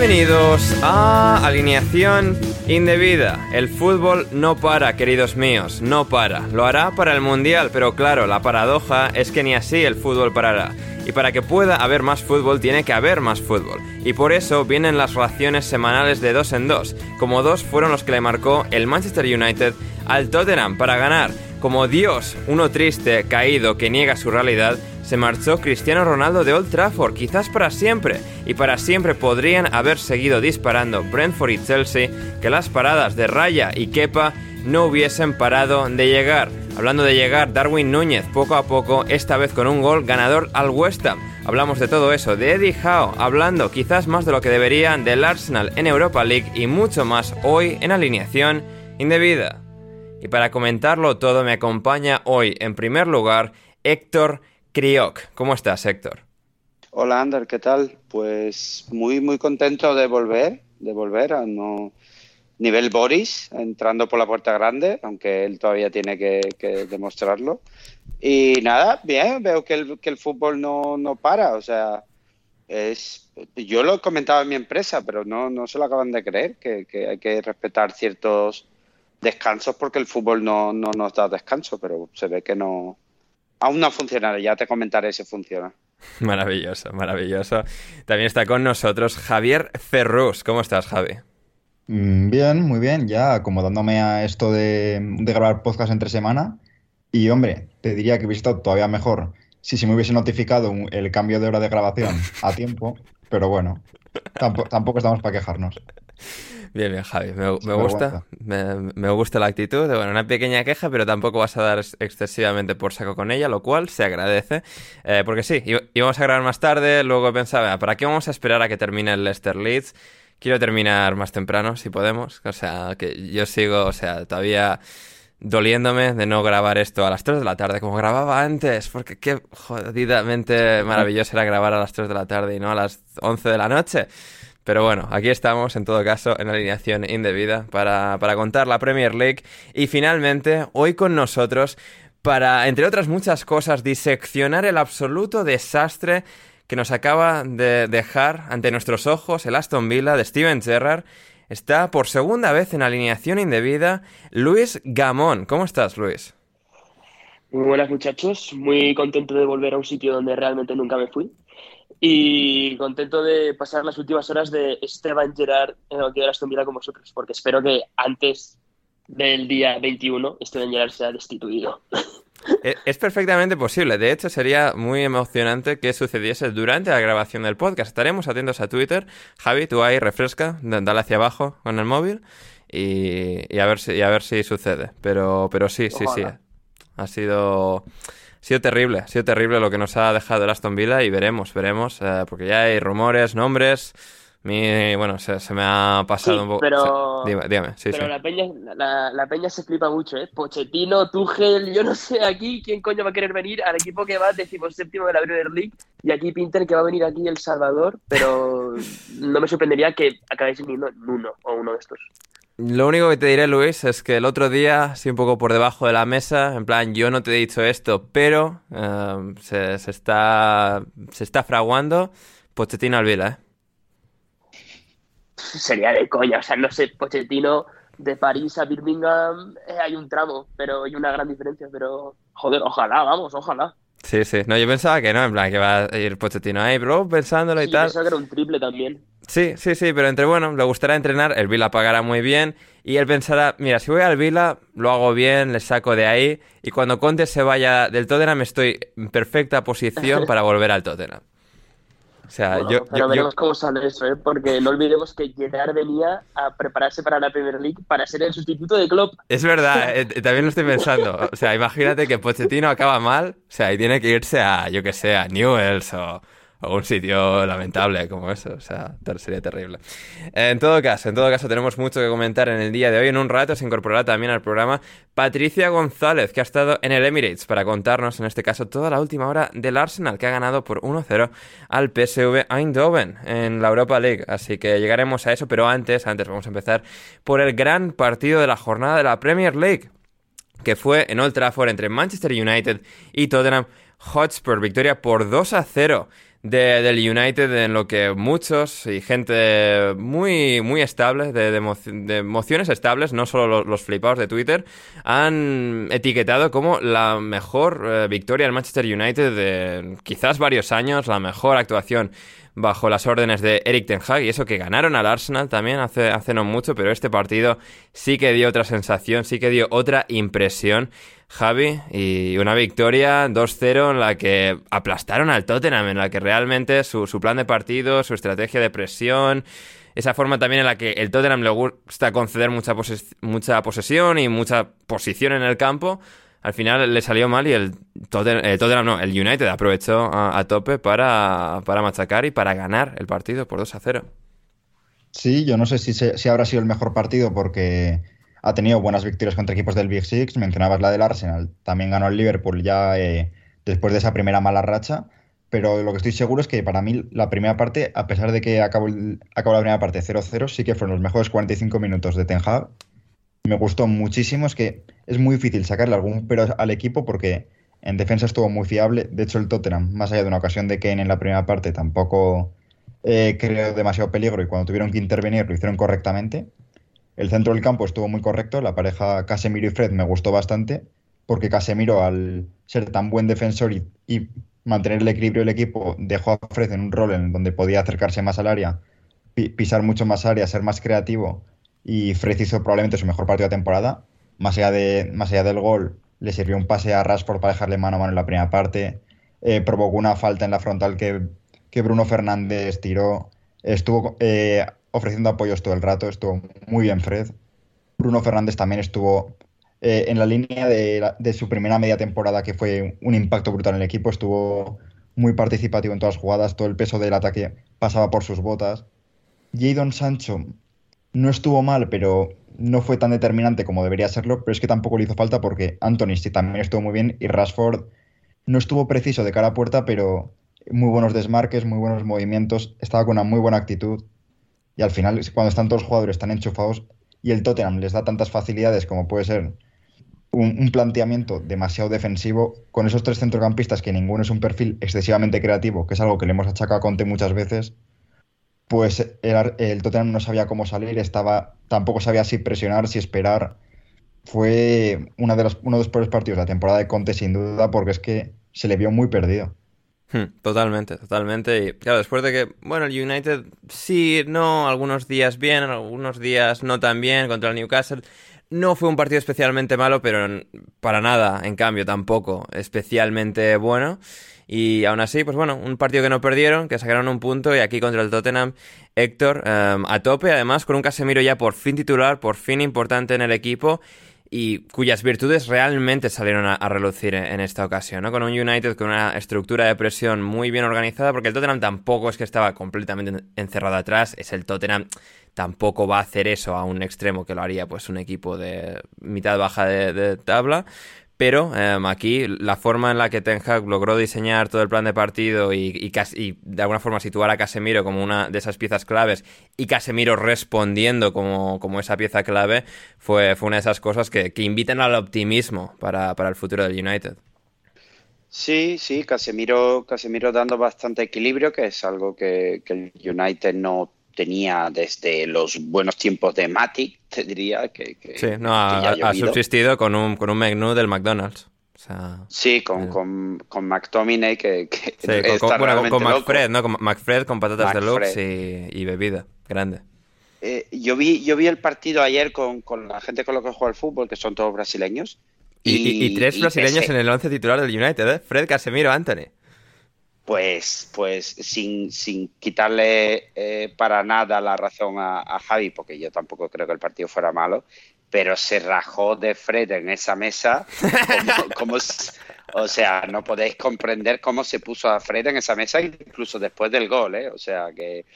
Bienvenidos a Alineación Indebida. El fútbol no para, queridos míos, no para. Lo hará para el Mundial, pero claro, la paradoja es que ni así el fútbol parará. Y para que pueda haber más fútbol, tiene que haber más fútbol. Y por eso vienen las raciones semanales de dos en dos, como dos fueron los que le marcó el Manchester United al Tottenham para ganar. Como Dios, uno triste, caído, que niega su realidad, se marchó Cristiano Ronaldo de Old Trafford, quizás para siempre, y para siempre podrían haber seguido disparando Brentford y Chelsea, que las paradas de Raya y Kepa no hubiesen parado de llegar. Hablando de llegar, Darwin Núñez poco a poco, esta vez con un gol ganador al West Ham. Hablamos de todo eso, de Eddie Howe, hablando quizás más de lo que deberían del Arsenal en Europa League y mucho más hoy en alineación indebida. Y para comentarlo todo me acompaña hoy, en primer lugar, Héctor Crioc. ¿Cómo estás, Héctor? Hola, Ander, ¿qué tal? Pues muy, muy contento de volver, de volver a nivel Boris, entrando por la puerta grande, aunque él todavía tiene que, que demostrarlo. Y nada, bien, veo que el, que el fútbol no, no para, o sea, es, yo lo he comentado en mi empresa, pero no, no se lo acaban de creer, que, que hay que respetar ciertos descansos porque el fútbol no, no nos da descanso, pero se ve que no, Aún no ha funcionado, ya te comentaré si funciona. Maravilloso, maravilloso. También está con nosotros Javier Ferrus. ¿Cómo estás, Javi? Mm, Bien, muy bien, ya acomodándome a esto de, de grabar podcast entre semana. Y hombre, te diría que hubiese estado todavía mejor si se me hubiese notificado el cambio de hora de grabación a tiempo, pero bueno, tampoco, tampoco estamos para quejarnos. Bien, bien, Javi. Me, gusta, me, me gusta la actitud. Bueno, una pequeña queja, pero tampoco vas a dar ex- excesivamente por saco con ella, lo cual se agradece. Eh, porque sí, íbamos a grabar más tarde, luego pensaba, ¿para qué vamos a esperar a que termine el Leicester Leeds? Quiero terminar más temprano, si podemos. O sea, que yo sigo, o sea, todavía doliéndome de no grabar esto a las 3 de la tarde, como grababa antes, porque qué jodidamente maravilloso era grabar a las 3 de la tarde y no a las 11 de la noche. Pero bueno, aquí estamos en todo caso en alineación indebida para, para contar la Premier League y finalmente hoy con nosotros para, entre otras muchas cosas, diseccionar el absoluto desastre que nos acaba de dejar ante nuestros ojos el Aston Villa de Steven Gerrard. Está por segunda vez en alineación indebida Luis Gamón. ¿Cómo estás, Luis? Muy buenas muchachos, muy contento de volver a un sitio donde realmente nunca me fui y contento de pasar las últimas horas de Esteban Gerard en el de Aston Villa con vosotros, porque espero que antes del día 21 Esteban Gerard sea destituido. E, es perfectamente posible. De hecho, sería muy emocionante que sucediese durante la grabación del podcast. Estaremos atentos a Twitter. Javi, tú ahí refresca, dale hacia abajo con el móvil y, a, ver si, a ver si sucede. Pero, pero sí, sí, sí. Ha sido, ha sido terrible. Ha sido terrible lo que nos ha dejado el Aston Villa y veremos, veremos. Eh, porque ya hay rumores, nombres mi, bueno, se, me ha pasado un poco. Pero, dígame, sí, pero La, peña, la, peña se flipa mucho, ¿eh? Pochettino, Tuchel, yo no sé aquí quién coño va a querer venir al equipo que va séptimo de la Premier League y aquí Pinter que va a venir aquí El Salvador, pero no me sorprendería que acabéis viniendo en uno o uno de estos. Lo único que te diré, Luis, es que el otro día, sí, un poco por debajo de la mesa, en plan, yo no te he dicho esto, pero se, se, está, se está fraguando Pochettino al Vila, ¿eh? sería de coña. O sea, no sé, Pochettino de París a Birmingham eh, hay un tramo, pero hay una gran diferencia. Pero, joder, ojalá, vamos, ojalá. Sí, sí. No, yo pensaba que no, en plan, que va a ir Pochettino ahí, bro, pensándolo y tal. Yo pensaba que era un triple también. Sí, sí, sí, pero entre bueno, le gustará entrenar, el Vila pagará muy bien y él pensará, mira, si voy al Vila, lo hago bien, le saco de ahí y cuando Conte se vaya del Tottenham estoy en perfecta posición para volver al Tottenham. O sea, yo, pero veremos cómo sale eso, ¿eh? porque no olvidemos que Gerard venía a prepararse para la Premier League para ser el sustituto de Klopp. Es verdad, eh, también lo estoy pensando. O sea, imagínate que Pochettino acaba mal, o sea, y tiene que irse a, yo que sé, a Newells o un sitio lamentable como eso, o sea, sería terrible. En todo caso, en todo caso tenemos mucho que comentar en el día de hoy. En un rato se incorporará también al programa Patricia González, que ha estado en el Emirates para contarnos, en este caso, toda la última hora del Arsenal, que ha ganado por 1-0 al PSV Eindhoven en la Europa League. Así que llegaremos a eso, pero antes, antes vamos a empezar por el gran partido de la jornada de la Premier League, que fue en Old Trafford entre Manchester United y Tottenham Hotspur. Victoria por 2 0 de, del United en lo que muchos y gente muy, muy estable, de, de, emociones estables, no solo los, flipados de Twitter, han etiquetado como la mejor eh, victoria del Manchester United de quizás varios años, la mejor actuación bajo las órdenes de Eric Ten Hag y eso que ganaron al Arsenal también hace, hace no mucho, pero este partido sí que dio otra sensación, sí que dio otra impresión. Javi, y una victoria 2-0 en la que aplastaron al Tottenham, en la que realmente su, plan de partido, su estrategia de presión, esa forma también en la que el Tottenham le gusta conceder mucha, mucha posesión y mucha posición en el campo, al final le salió mal y el Tottenham, no, el United aprovechó a, tope para, para, machacar y para ganar el partido por 2 0. Sí, yo no sé si, si habrá sido el mejor partido porque ha tenido buenas victorias contra equipos del Big Six, mencionabas la del Arsenal, también ganó el Liverpool ya eh, después de esa primera mala racha, pero lo que estoy seguro es que para mí la primera parte, a pesar de que acabó, acabó la primera parte 0-0, sí que fueron los mejores 45 minutos de Ten Hag. Me gustó muchísimo, es que es muy difícil sacarle algún pero al equipo porque en defensa estuvo muy fiable. De hecho, el Tottenham, más allá de una ocasión de Kane en la primera parte, tampoco eh, creó demasiado peligro y cuando tuvieron que intervenir lo hicieron correctamente. El centro del campo estuvo muy correcto, la pareja Casemiro y Fred me gustó bastante, porque Casemiro al ser tan buen defensor y, mantener el equilibrio del equipo, dejó a Fred en un rol en donde podía acercarse más al área, pisar mucho más área, ser más creativo, y Fred hizo probablemente su mejor partido de temporada. Más allá, de, más allá del gol, le sirvió un pase a Rashford para dejarle mano a mano en la primera parte, eh, provocó una falta en la frontal que, Bruno Fernández tiró, estuvo... Eh, ofreciendo apoyos todo el rato, estuvo muy bien Fred. Bruno Fernández también estuvo eh, en la línea de, su primera media temporada, que fue un impacto brutal en el equipo, estuvo muy participativo en todas las jugadas, todo el peso del ataque pasaba por sus botas. Jadon Sancho no estuvo mal, pero no fue tan determinante como debería serlo, pero es que tampoco le hizo falta porque Anthony sí también estuvo muy bien y Rashford no estuvo preciso de cara a puerta, pero muy buenos desmarques, muy buenos movimientos, estaba con una muy buena actitud y al final, cuando están todos los jugadores tan enchufados y el Tottenham les da tantas facilidades como puede ser un, planteamiento demasiado defensivo, con esos tres centrocampistas que ninguno es un perfil excesivamente creativo, que es algo que le hemos achacado a Conte muchas veces, pues el, Tottenham no sabía cómo salir, estaba, tampoco sabía si presionar, si esperar. Fue una de uno de los peores partidos de la temporada de Conte, sin duda, porque es que se le vio muy perdido. Hmm, totalmente, totalmente. Y claro, después de que, bueno, el United sí, no, algunos días bien, algunos días no tan bien contra el Newcastle. No fue un partido especialmente malo, pero para nada, en cambio, tampoco especialmente bueno. Y aún así, pues bueno, un partido que no perdieron, que sacaron un punto y aquí contra el Tottenham, Héctor em, a tope, además con un Casemiro ya por fin titular, por fin importante en el equipo y cuyas virtudes realmente salieron a, relucir en, esta ocasión, ¿no? Con un United con una estructura de presión muy bien organizada, porque el Tottenham tampoco es que estaba completamente encerrado atrás, es el Tottenham tampoco va a hacer eso a un extremo que lo haría pues un equipo de mitad baja de tabla, pero em, aquí la forma en la que Ten Hag logró diseñar todo el plan de partido y, de alguna forma situar a Casemiro como una de esas piezas claves y Casemiro respondiendo como, como esa pieza clave fue, fue una de esas cosas que, que invitan al optimismo para, el futuro del United. Sí, sí, Casemiro, Casemiro dando bastante equilibrio, que es algo que, que el United no tenía desde los buenos tiempos de Mati, te diría que... sí, no, ha, subsistido con un, con un menú del McDonald's. sí, con, con, con McTominay que, que sí, con, bueno, con, McFred, ¿no? Con McFred con patatas deluxe y, y, bebida grande. Eh, yo, vi, yo vi el partido ayer con, la gente con la que juega al fútbol, que son todos brasileños. Y, y tres brasileños en el once titular del United, ¿eh? Fred, Casemiro, Anthony pues, pues sin, sin quitarle eh, para nada la razón a, Javi, porque yo tampoco creo que el partido fuera malo, pero se rajó de Fred en esa mesa. Como, o sea, no podéis comprender cómo se puso a Fred en esa mesa, incluso después del gol, ¿eh? O sea, que.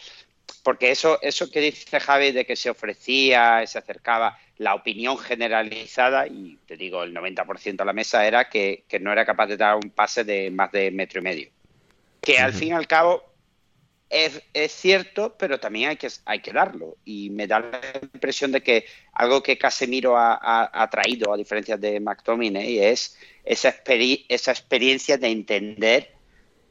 Porque eso, eso que dice Javi de que se ofrecía, se acercaba, la opinión generalizada, y te digo, el 90% de la mesa era que, que no era capaz de dar un pase de más de metro y medio que al fin y al cabo es, cierto, pero también hay que, hay que darlo. Y me da la impresión de que algo que Casemiro ha, traído, a diferencia de McTominay, es esa, esa experiencia de entender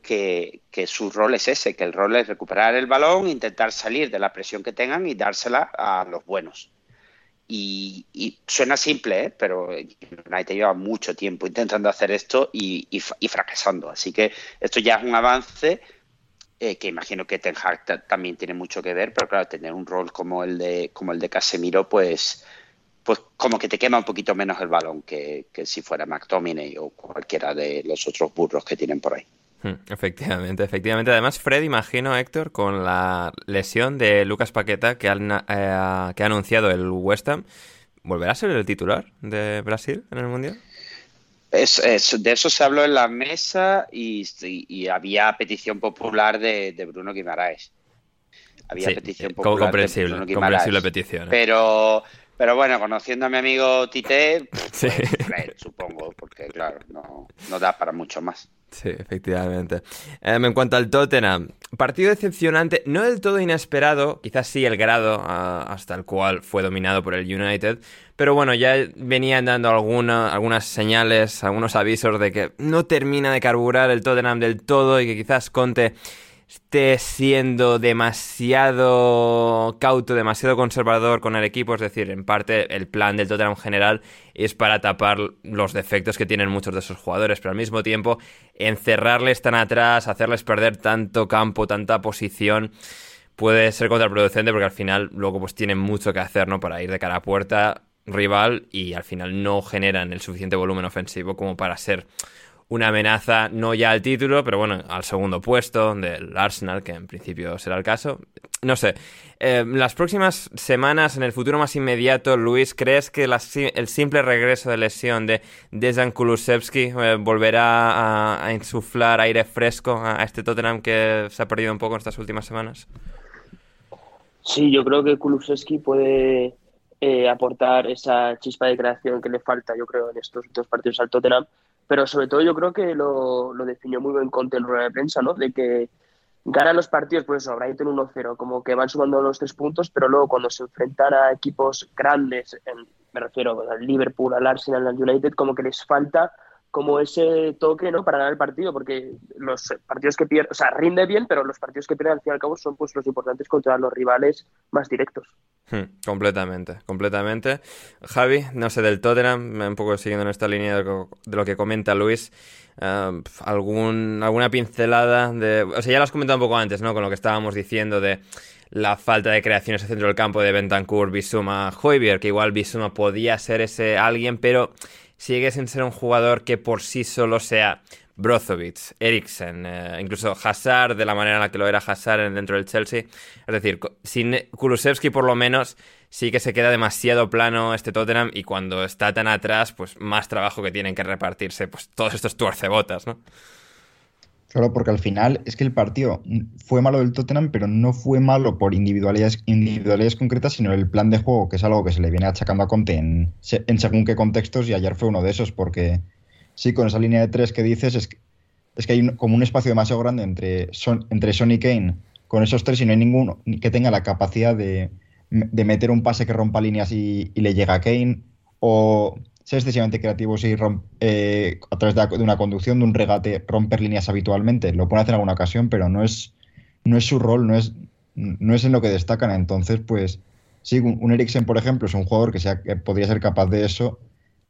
que, su rol es ese, que el rol es recuperar el balón, intentar salir de la presión que tengan y dársela a los buenos. Y, suena simple, ¿eh? pero United lleva mucho tiempo intentando hacer esto y, fracasando. Así que esto ya es un avance eh, que imagino que Ten Hag también tiene mucho que ver, pero claro, tener un rol como el de, como el de Casemiro, pues, pues como que te quema un poquito menos el balón que, que si fuera McTominay o cualquiera de los otros burros que tienen por ahí. Hmm, efectivamente, efectivamente. Además, Fred, imagino, Héctor, con la lesión de Lucas Paqueta que, eh, que ha anunciado el West Ham, ¿volverá a ser el titular de Brasil en el Mundial? Es, de eso se habló en la mesa y, había petición popular de, Bruno Guimaraes. Había petición eh, popular comprensible, de Bruno Guimaraes. Comprensible petición. ¿eh? Pero, pero bueno, conociendo a mi amigo Tite, pues, supongo, porque claro, no, no da para mucho más. Sí, efectivamente. Em, en cuanto al Tottenham, partido decepcionante, no del todo inesperado, quizás sí el grado ah, hasta el cual fue dominado por el United, pero bueno, ya venían dando alguna, algunas señales, algunos avisos de que no termina de carburar el Tottenham del todo y que quizás Conte esté siendo demasiado cauto, demasiado conservador con el equipo. Es decir, en parte el plan del Tottenham general es para tapar los defectos que tienen muchos de esos jugadores, pero al mismo tiempo encerrarles tan atrás, hacerles perder tanto campo, tanta posición puede ser contraproducente porque al final luego pues tienen mucho que hacer, ¿no? Para ir de cara a puerta rival y al final no generan el suficiente volumen ofensivo como para ser una amenaza no ya al título, pero bueno, al segundo puesto del Arsenal, que en principio será el caso. No sé, eh, las próximas semanas, en el futuro más inmediato, Luis, ¿crees que el simple regreso de lesión de Dejan Kulusevski eh, volverá a, insuflar aire fresco a, este Tottenham que se ha perdido un poco en estas últimas semanas? Sí, yo creo que Kulusevski puede eh, aportar esa chispa de creación que le falta, yo creo, en estos dos partidos al Tottenham pero sobre todo yo creo que lo, lo definió muy bien Conte en rueda de prensa, ¿no? De que ganan los partidos, pues eso, Brighton 1-0, como que van sumando los tres puntos, pero luego cuando se enfrentan a equipos grandes, me refiero al Liverpool, al Arsenal, al United, como que les falta como ese toque ¿no? para ganar el partido, porque los partidos que pierden, o sea, rinde bien, pero los partidos que pierden al fin y al cabo son pues los importantes contra los rivales más directos. Hmm, completamente, completamente. Javi, no sé, del Tottenham, un poco siguiendo en esta línea de lo que comenta Luis, eh, algún, alguna pincelada de... O sea, ya lo has comentado un poco antes, ¿no? Con lo que estábamos diciendo de la falta de creaciones al centro del campo de Bentancur, Bisuma, Hoiberg, que igual Bisuma podía ser ese alguien, pero sigue sin ser un jugador que por sí solo sea Brozovic, Eriksen, eh, incluso Hazard, de la manera en la que lo era Hazard dentro del Chelsea. Es decir, sin Kulusevski por lo menos sí que se queda demasiado plano este Tottenham y cuando está tan atrás, pues más trabajo que tienen que repartirse pues todos estos tuercebotas, ¿no? Claro, porque al final es que el partido fue malo del Tottenham, pero no fue malo por individualidades, individualidades concretas, sino el plan de juego, que es algo que se le viene achacando a Conte en, según qué contextos, y ayer fue uno de esos, porque sí, con esa línea de tres que dices, es, es que hay como un espacio demasiado grande entre Son, entre y Kane, con esos tres, y no hay ninguno que tenga la capacidad de, de meter un pase que rompa líneas y, le llega a Kane, o ser excesivamente creativo y eh, a través de, una conducción, de un regate, romper líneas habitualmente. Lo puede hacer en alguna ocasión, pero no es, no es su rol, no es, no es en lo que destacan. Entonces, pues sí, un, Eriksen, por ejemplo, es un jugador que, sea, que podría ser capaz de eso,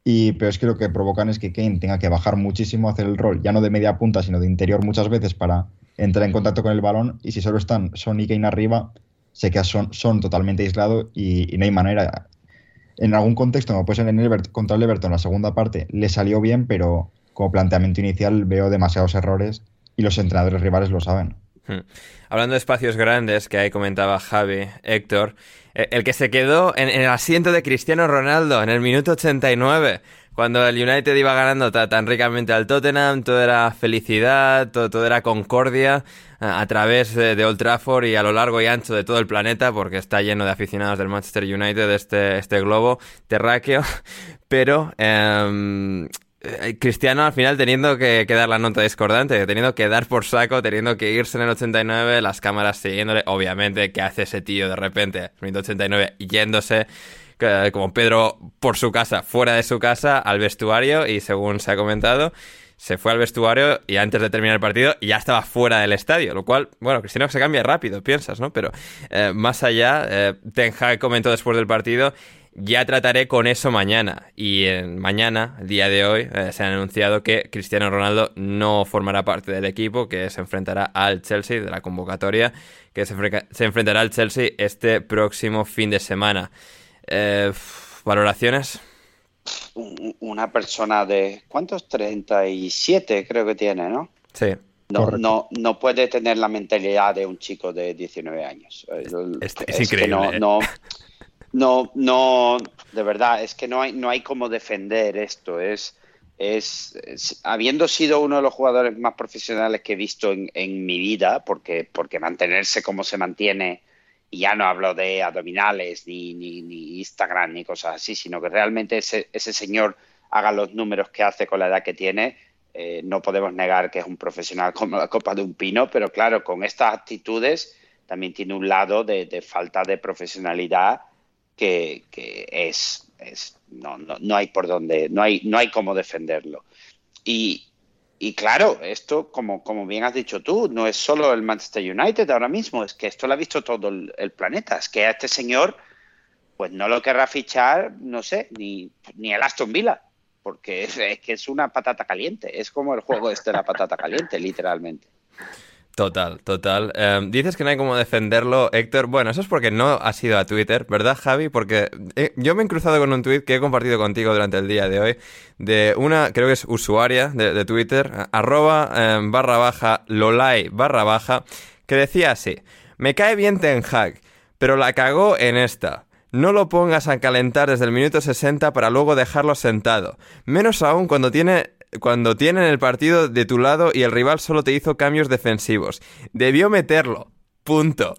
y, pero es que lo que provocan es que Kane tenga que bajar muchísimo, hacer el rol, ya no de media punta, sino de interior muchas veces para entrar en contacto con el balón, y si solo están Son y Kane arriba, se queda son, son totalmente aislado y, no hay manera. En algún contexto, como puede ser en el contra el Everton, la segunda parte le salió bien, pero como planteamiento inicial veo demasiados errores y los entrenadores rivales lo saben. Hmm. Hablando de espacios grandes, que ahí comentaba Javi, Héctor, eh, el que se quedó en, el asiento de Cristiano Ronaldo en el minuto 89, cuando el United iba ganando tan ricamente al Tottenham, todo era felicidad, todo, era concordia a través de, Old Trafford y a lo largo y ancho de todo el planeta, porque está lleno de aficionados del Manchester United, este, este globo terráqueo, pero em, eh, Cristiano al final teniendo que, dar la nota discordante, teniendo que dar por saco, teniendo que irse en el 89, las cámaras siguiéndole, obviamente, ¿qué hace ese tío de repente? En el 89 yéndose como Pedro por su casa, fuera de su casa, al vestuario y según se ha comentado, se fue al vestuario y antes de terminar el partido ya estaba fuera del estadio, lo cual, bueno, Cristiano se cambia rápido, piensas, ¿no? Pero eh, más allá, eh, comentó después del partido, ya trataré con eso mañana. Y en mañana, día de hoy, eh, se ha anunciado que Cristiano Ronaldo no formará parte del equipo, que se enfrentará al Chelsea de la convocatoria, que se, se enfrentará al Chelsea este próximo fin de semana. ¿Valoraciones? una persona de, ¿cuántos? 37 creo que tiene, ¿no? Sí. No, no, no, puede tener la mentalidad de un chico de 19 años. Es, increíble. no, no, no, de verdad, es que no hay, no hay cómo defender esto. Es, es, habiendo sido uno de los jugadores más profesionales que he visto en, en mi vida, porque, porque mantenerse como se mantiene y ya no hablo de abdominales, ni, ni, Instagram, ni cosas así, sino que realmente ese, ese, señor haga los números que hace con la edad que tiene. Eh, no podemos negar que es un profesional como la copa de un pino, pero claro, con estas actitudes también tiene un lado de, falta de profesionalidad que, que es, es no, no, no, hay por dónde, no hay, no hay cómo defenderlo. Y, y claro, esto, como, como bien has dicho tú, no es solo el Manchester United ahora mismo, es que esto lo ha visto todo el, planeta. Es que a este señor, pues no lo querrá fichar, no sé, ni, ni el Aston Villa, porque es, que es una patata caliente. Es como el juego este de la patata caliente, literalmente. Total, total. Em, dices que no hay como defenderlo, Héctor. Bueno, eso es porque no has ido a Twitter, ¿verdad, Javi? Porque eh, yo me he cruzado con un tweet que he compartido contigo durante el día de hoy de una, creo que es usuaria de, Twitter, arroba em, barra baja, lolai barra baja, que decía así, me cae bien Ten Hag, pero la cagó en esta. No lo pongas a calentar desde el minuto 60 para luego dejarlo sentado. Menos aún cuando tiene cuando tienen el partido de tu lado y el rival solo te hizo cambios defensivos. Debió meterlo. Punto.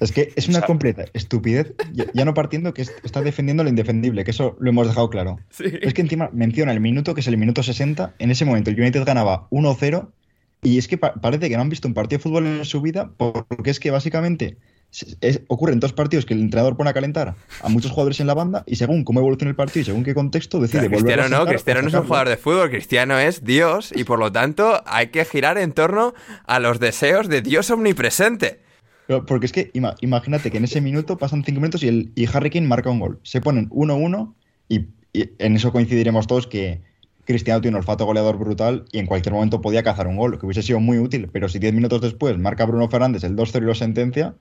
Es que es una completa estupidez, ya, no partiendo que está defendiendo lo indefendible, que eso lo hemos dejado claro. Es que encima menciona el minuto, que es el minuto 60, en ese momento el United ganaba 1-0 y es que parece que no han visto un partido de fútbol en su vida porque es que básicamente ocurre en dos partidos que el entrenador pone a calentar a muchos jugadores en la banda y según cómo evoluciona el partido y según qué contexto decide volver a no, Cristiano no es un jugador de fútbol, Cristiano es Dios y por lo tanto hay que girar en torno a los deseos de Dios omnipresente. porque es que imagínate que en ese minuto pasan cinco minutos y, el, y Harry Kane marca un gol. Se ponen 1-1 y, y en eso coincidiremos todos que Cristiano tiene un olfato goleador brutal y en cualquier momento podía cazar un gol, que hubiese sido muy útil, pero si 10 minutos después marca Bruno Fernández el 2-0 y lo sentencia,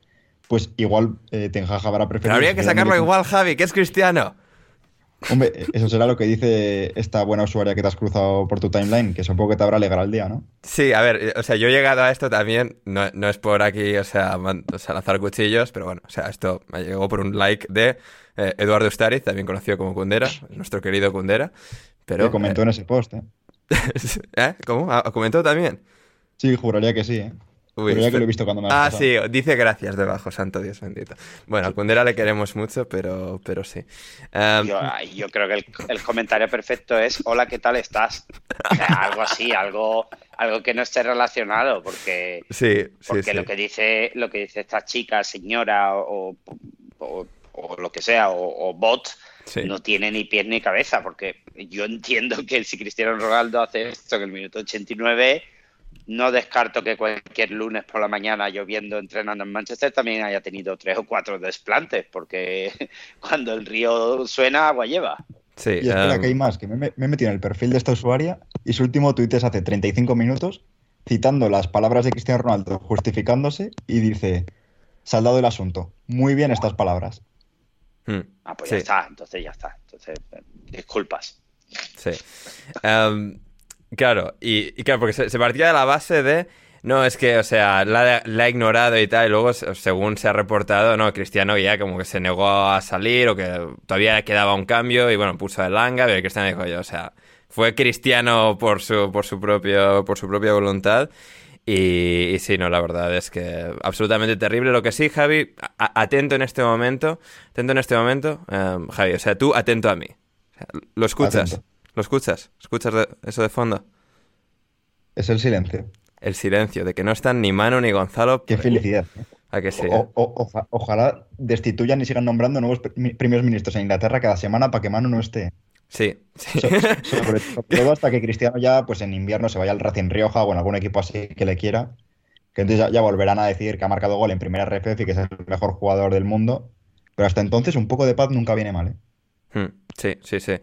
pues igual eh, Ten Hag habrá preferido... Pero habría que sacarlo igual, Javi, que es cristiano. Hombre, eso será lo que dice esta buena usuaria que te has cruzado por tu timeline, que supongo que te habrá alegrado el día, ¿no? Sí, a ver, eh, o sea, yo he llegado a esto también, no, no es por aquí, o sea, man- o sea, lanzar cuchillos, pero bueno, o sea, esto me llegó por un like de eh, Eduardo Ustariz, también conocido como Kundera, nuestro querido Kundera. Pero, comentó en ese post, ¿eh? ¿Eh? ¿Cómo? Ah, ¿Comentó también? Sí, juraría que sí, ¿eh? Uy, Juraría que espe- lo he visto cuando me Ah, sí, dice gracias debajo, santo Dios bendito. Bueno, a Kundera le queremos mucho, pero, pero sí. Um, Yo, yo creo que el, el comentario perfecto es hola, ¿qué tal estás? O sea, algo así, algo, algo que no esté relacionado, porque, sí, sí, porque sí. lo que dice, lo que dice esta chica, señora o, o- o lo que sea, o, o bot, Sí. no tiene ni pies ni cabeza, porque yo entiendo que si Cristiano Ronaldo hace esto en el minuto 89, no descarto que cualquier lunes por la mañana lloviendo entrenando en Manchester también haya tenido tres o cuatro desplantes, porque cuando el río suena, agua lleva. Sí, Y espera, um, que hay más, que me, me- he metido en el perfil de esta usuaria y su último tuit es hace 35 minutos citando las palabras de Cristiano Ronaldo justificándose y dice, saldado el asunto, muy bien estas palabras. hmm, Ah, pues sí. ya está, entonces ya está. Entonces, eh, disculpas. Sí. Em, claro, y, claro, porque se, partía de la base de. No, es que, o sea, la, ha ignorado y tal, y luego, se- según se ha reportado, no, Cristiano ya como que se negó a salir o que todavía quedaba un cambio y bueno, puso el langa, pero Cristiano dijo yo, o sea, fue Cristiano por su, por su, propio, por su propia voluntad. Y, sí, no, la verdad es que absolutamente terrible. Lo que sí, Javi, atento en este momento, atento en este momento, em, Javi, o sea, tú atento a mí. ¿Lo escuchas? ¿Lo escuchas? ¿Escuchas de- eso de fondo? Es el silencio. El silencio, de que no están ni Manu ni Gonzalo. Qué felicidad. ¿eh? ¿A que sí? O- o- oja- ojalá destituyan y sigan nombrando nuevos pri- primeros ministros en Inglaterra cada semana para que Manu no esté. Sí, sí. So- sobre, sobre todo hasta que Cristiano ya, pues en invierno se vaya al Racing Rioja o en algún equipo así que le quiera. Que entonces ya, ya volverán a decir que ha marcado gol en primera RFF y que es el mejor jugador del mundo. Pero hasta entonces un poco de paz nunca viene mal, ¿eh? Hmm, Sí, sí, sí,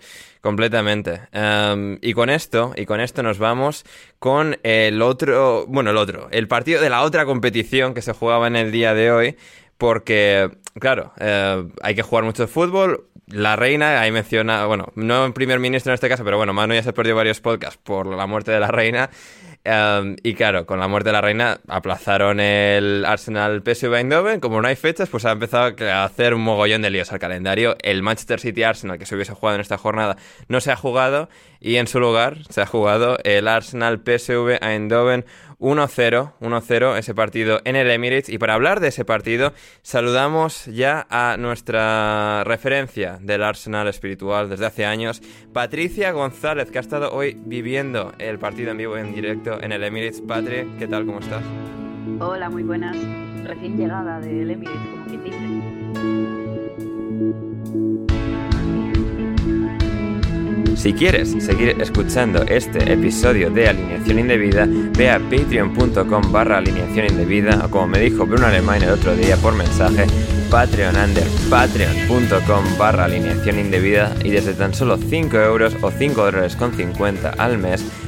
completamente. Em, y con esto, y con esto nos vamos con el otro, bueno, el otro, el partido de la otra competición que se jugaba en el día de hoy, porque, claro, eh, hay que jugar mucho fútbol. La reina, ahí menciona, bueno, no en primer ministro en este caso, pero bueno, Manu ya se perdió varios podcasts por la muerte de la reina. Em, y claro, con la muerte de la reina aplazaron el Arsenal PSV Eindhoven. Como no hay fechas, pues ha empezado a hacer un mogollón de líos al calendario. El Manchester City Arsenal, que se hubiese jugado en esta jornada, no se ha jugado. Y en su lugar se ha jugado el Arsenal PSV Eindhoven 1-0, 1-0 ese partido en el Emirates. Y para hablar de ese partido, saludamos ya a nuestra referencia del Arsenal espiritual desde hace años, Patricia González, que ha estado hoy viviendo el partido en vivo y en directo en el Emirates. Patri, ¿qué tal? ¿Cómo estás? Hola, muy buenas. Recién llegada del Emirates, como quien dice. Si quieres seguir escuchando este episodio de Alineación Indebida, ve a patreon.com barra alineación indebida o como me dijo Bruno Alemán el otro día por mensaje, patreon under patreon.com barra alineación indebida y desde tan solo 5 euros o 5 dólares con 50 al mes